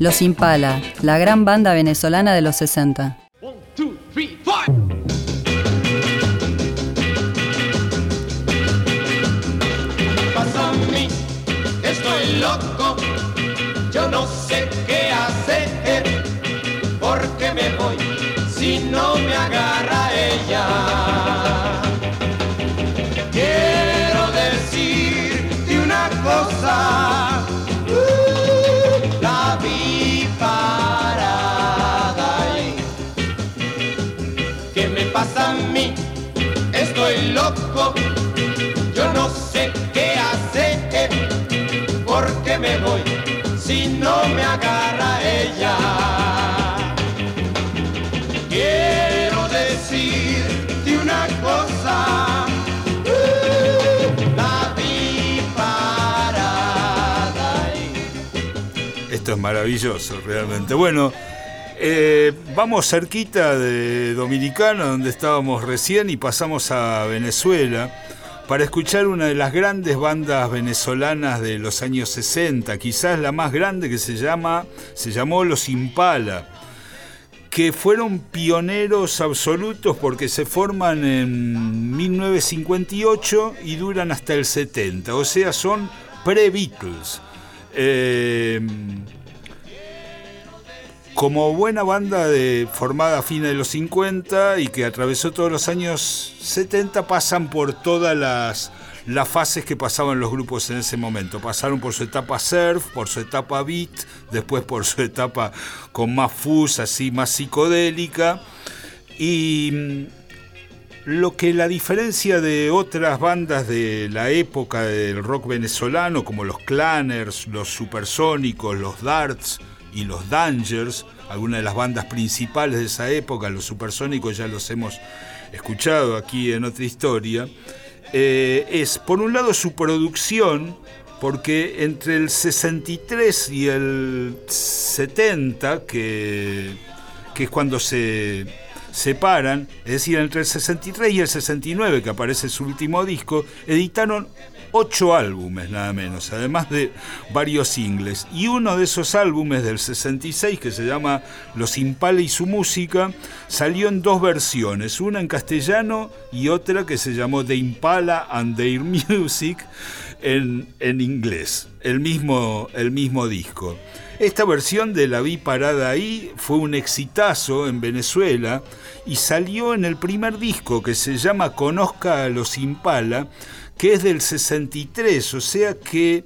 Los Impala, la gran banda venezolana de los 60. Uh, la es maravilloso, realmente. Bueno, eh, vamos cerquita de Dominicana, donde estábamos recién, y pasamos a Venezuela para escuchar una de las grandes bandas venezolanas de los años 60, quizás la más grande que se llama, se llamó Los Impala, que fueron pioneros absolutos porque se forman en 1958 y duran hasta el 70, o sea, son pre-Beatles. Eh, como buena banda de, formada a fines de los 50 y que atravesó todos los años 70, pasan por todas las, las fases que pasaban los grupos en ese momento. Pasaron por su etapa surf, por su etapa beat, después por su etapa con más fuzz, así más psicodélica. Y mm, lo que la diferencia de otras bandas de la época del rock venezolano, como los Clanners, los Supersónicos, los Darts, y los Dangers, algunas de las bandas principales de esa época, los supersónicos ya los hemos escuchado aquí en otra historia, eh, es por un lado su producción, porque entre el 63 y el 70, que, que es cuando se separan, es decir, entre el 63 y el 69, que aparece su último disco, editaron ocho álbumes nada menos, además de varios singles. Y uno de esos álbumes del 66, que se llama Los Impala y su música, salió en dos versiones, una en castellano y otra que se llamó The Impala and Their Music en, en inglés, el mismo, el mismo disco. Esta versión de La Vi Parada Ahí fue un exitazo en Venezuela y salió en el primer disco que se llama Conozca a los Impala, que es del 63, o sea que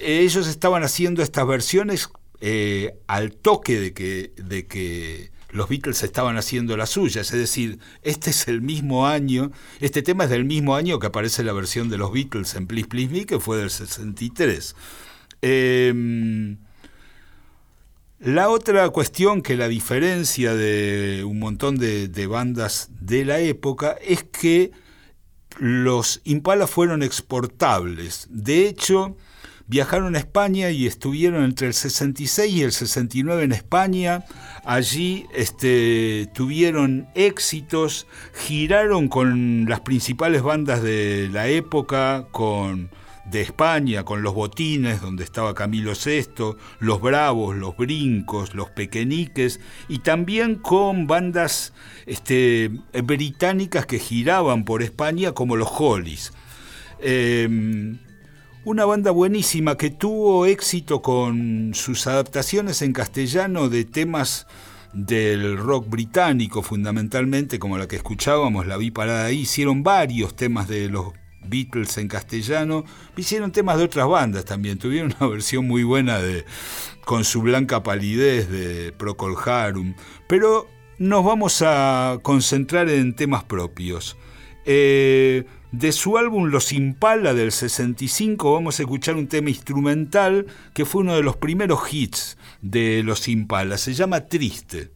eh, ellos estaban haciendo estas versiones eh, al toque de que, de que los Beatles estaban haciendo las suyas, es decir, este es el mismo año, este tema es del mismo año que aparece la versión de los Beatles en Please Please Me, que fue del 63. Em, la otra cuestión que la diferencia de un montón de, de bandas de la época es que los Impala fueron exportables. De hecho, viajaron a España y estuvieron entre el 66 y el 69 en España. Allí este, tuvieron éxitos, giraron con las principales bandas de la época, con de España, con los botines, donde estaba Camilo VI, los Bravos, los Brincos, los Pequeñiques, y también con bandas este, británicas que giraban por España, como los Hollies. Em, una banda buenísima que tuvo éxito con sus adaptaciones en castellano de temas del rock británico fundamentalmente, como la que escuchábamos, la vi parada ahí, hicieron varios temas de los Beatles en castellano, hicieron temas de otras bandas también, tuvieron una versión muy buena de con su blanca palidez de Procol Harum, pero nos vamos a concentrar en temas propios. Eh, de su álbum Los Impala del 65 vamos a escuchar un tema instrumental que fue uno de los primeros hits de Los Impala, se llama Triste.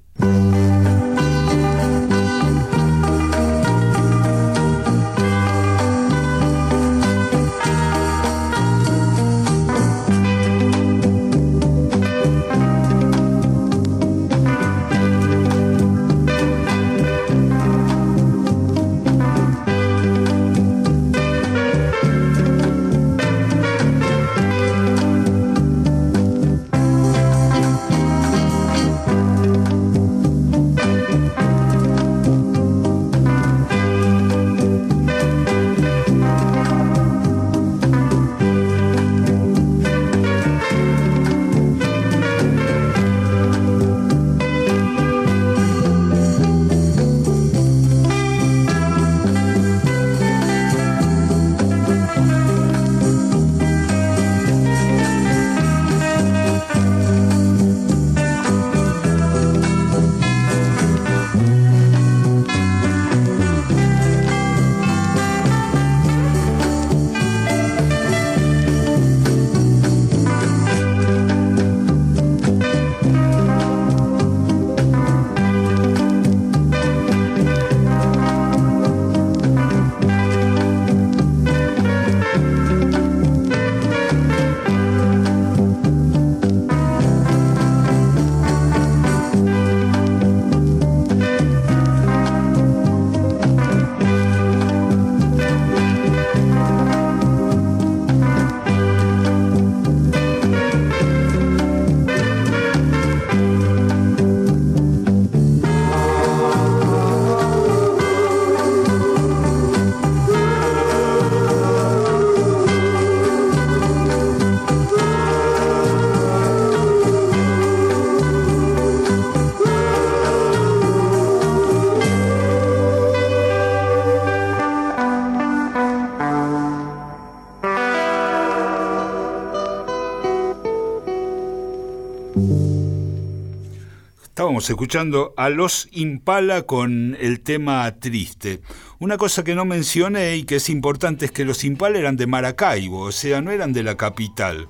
Escuchando a los Impala con el tema triste. Una cosa que no mencioné y que es importante es que los Impala eran de Maracaibo, o sea, no eran de la capital.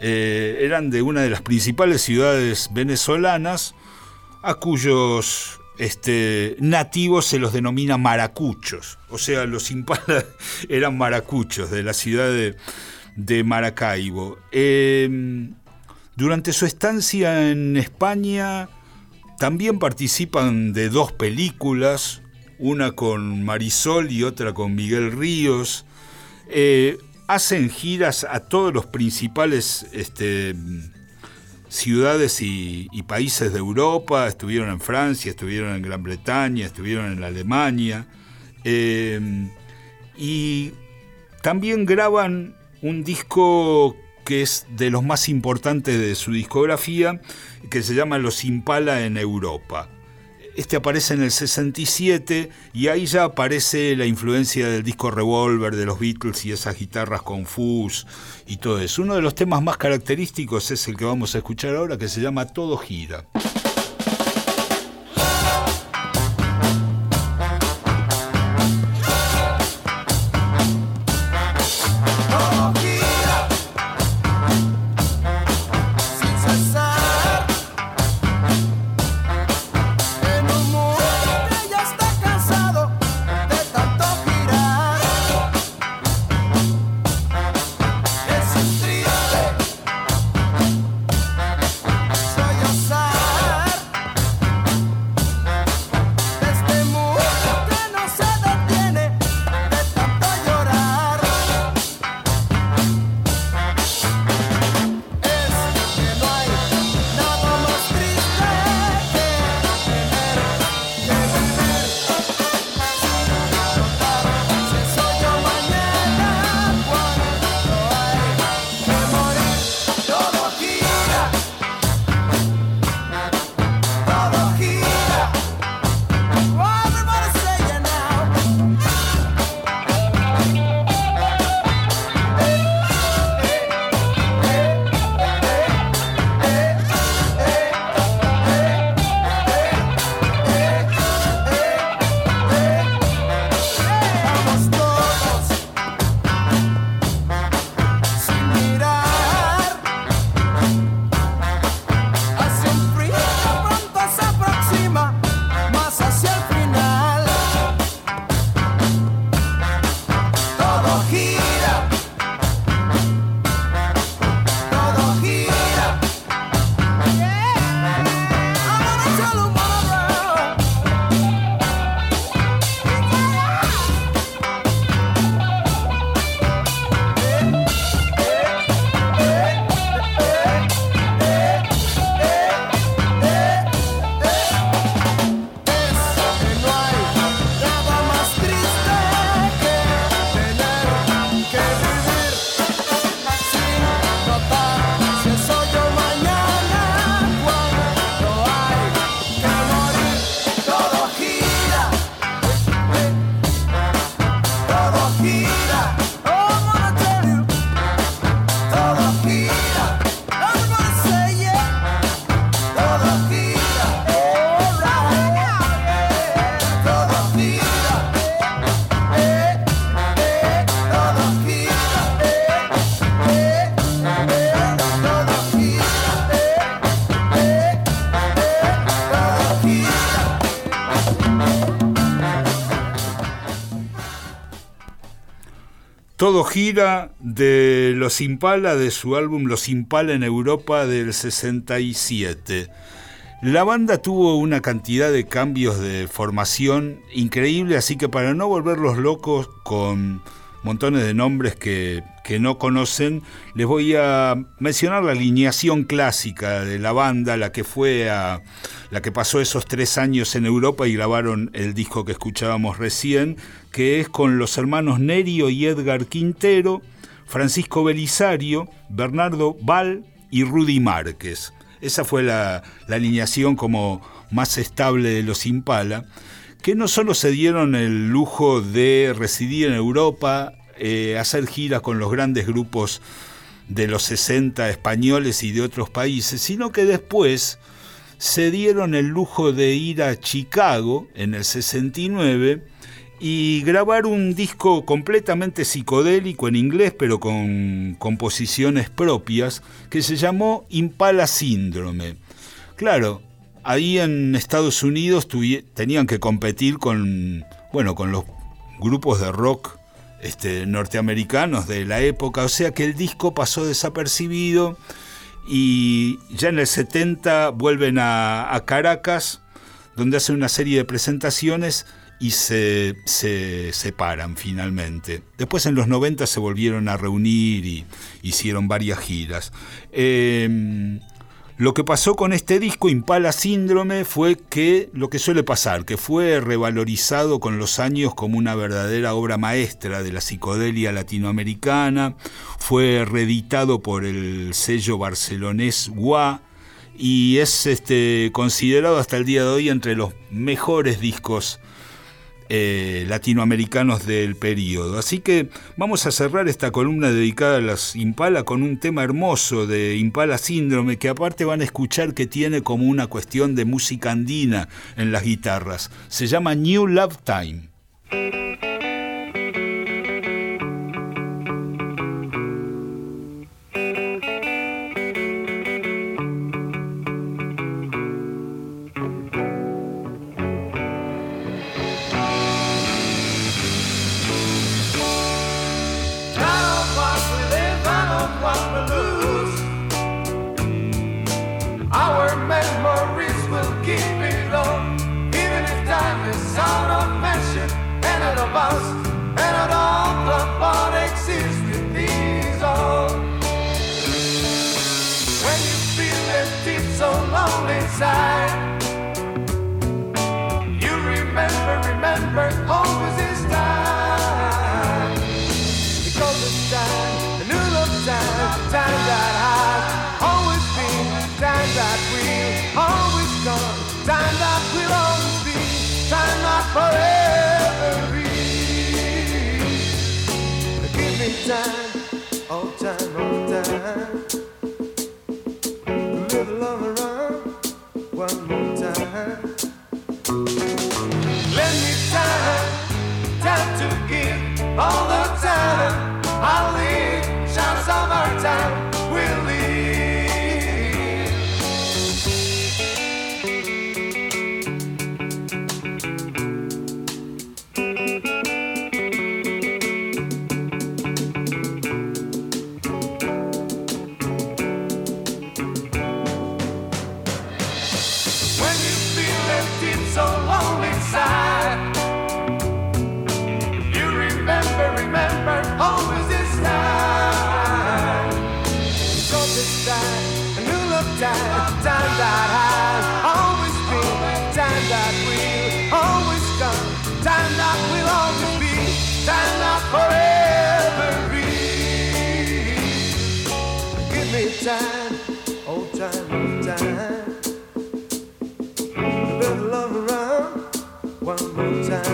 Eh, eran de una de las principales ciudades venezolanas, a cuyos este, nativos se los denomina maracuchos. O sea, los Impala eran maracuchos de la ciudad de, Maracaibo. Em, durante su estancia en España, también participan de dos películas, una con Marisol y otra con Miguel Ríos. Eh, hacen giras a todos los principales este, ciudades y, países de Europa. Estuvieron en Francia, estuvieron en Gran Bretaña, estuvieron en Alemania. Eh, y también graban un disco que es de los más importantes de su discografía, que se llama Los Impala en Europa. Este aparece en el 67 y ahí ya aparece la influencia del disco Revolver de los Beatles y esas guitarras confus y todo eso. Uno de los temas más característicos es el que vamos a escuchar ahora que se llama Todo gira. Todo gira de Los Impala, de su álbum Los Impala en Europa del 67. La banda tuvo una cantidad de cambios de formación increíble, así que para no volverlos locos con montones de nombres que, que, no conocen, les voy a mencionar la alineación clásica de la banda, la que fue a la que pasó esos tres años en Europa y grabaron el disco que escuchábamos recién, que es con los hermanos Nerio y Edgar Quintero, Francisco Belisario, Bernardo Val y Rudy Márquez. Esa fue la, alineación como más estable de los Impala, que no solo se dieron el lujo de residir en Europa, eh, hacer giras con los grandes grupos de los 60 españoles y de otros países, sino que después se dieron el lujo de ir a Chicago en el 69 y grabar un disco completamente psicodélico en inglés, pero con composiciones propias, que se llamó Impala Síndrome. Claro, ahí en Estados Unidos tenían que competir con, bueno, con los grupos de rock este, norteamericanos de la época, o sea que el disco pasó desapercibido y ya en el 70 vuelven a, Caracas, donde hacen una serie de presentaciones y se, separan finalmente. Después en los 90 se volvieron a reunir y hicieron varias giras. Eh, lo que pasó con este disco, Impala Síndrome, fue que lo que suele pasar, que fue revalorizado con los años como una verdadera obra maestra de la psicodelia latinoamericana, fue reeditado por el sello barcelonés WA y es este, considerado hasta el día de hoy entre los mejores discos eh, latinoamericanos del periodo. Así que vamos a cerrar esta columna dedicada a las Impala con un tema hermoso de Impala Síndrome que aparte van a escuchar que tiene como una cuestión de música andina en las guitarras. Se llama New Love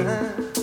Time.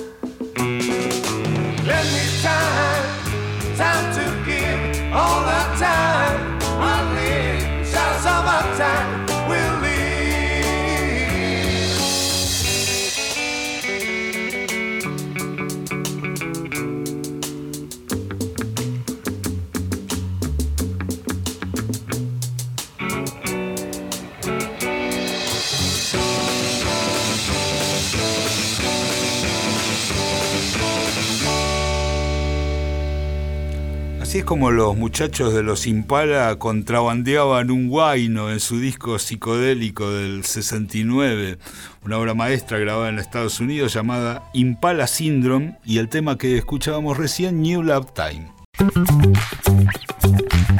Así es como los muchachos de los Impala contrabandeaban un guayno en su disco psicodélico del 69, una obra maestra grabada en Estados Unidos llamada Impala Syndrome y el tema que escuchábamos recién, New Love Time.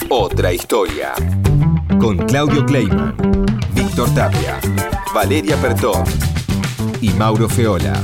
Otra historia. Con Claudio Kleiman, Víctor Tapia, Valeria Pertón y Mauro Feola.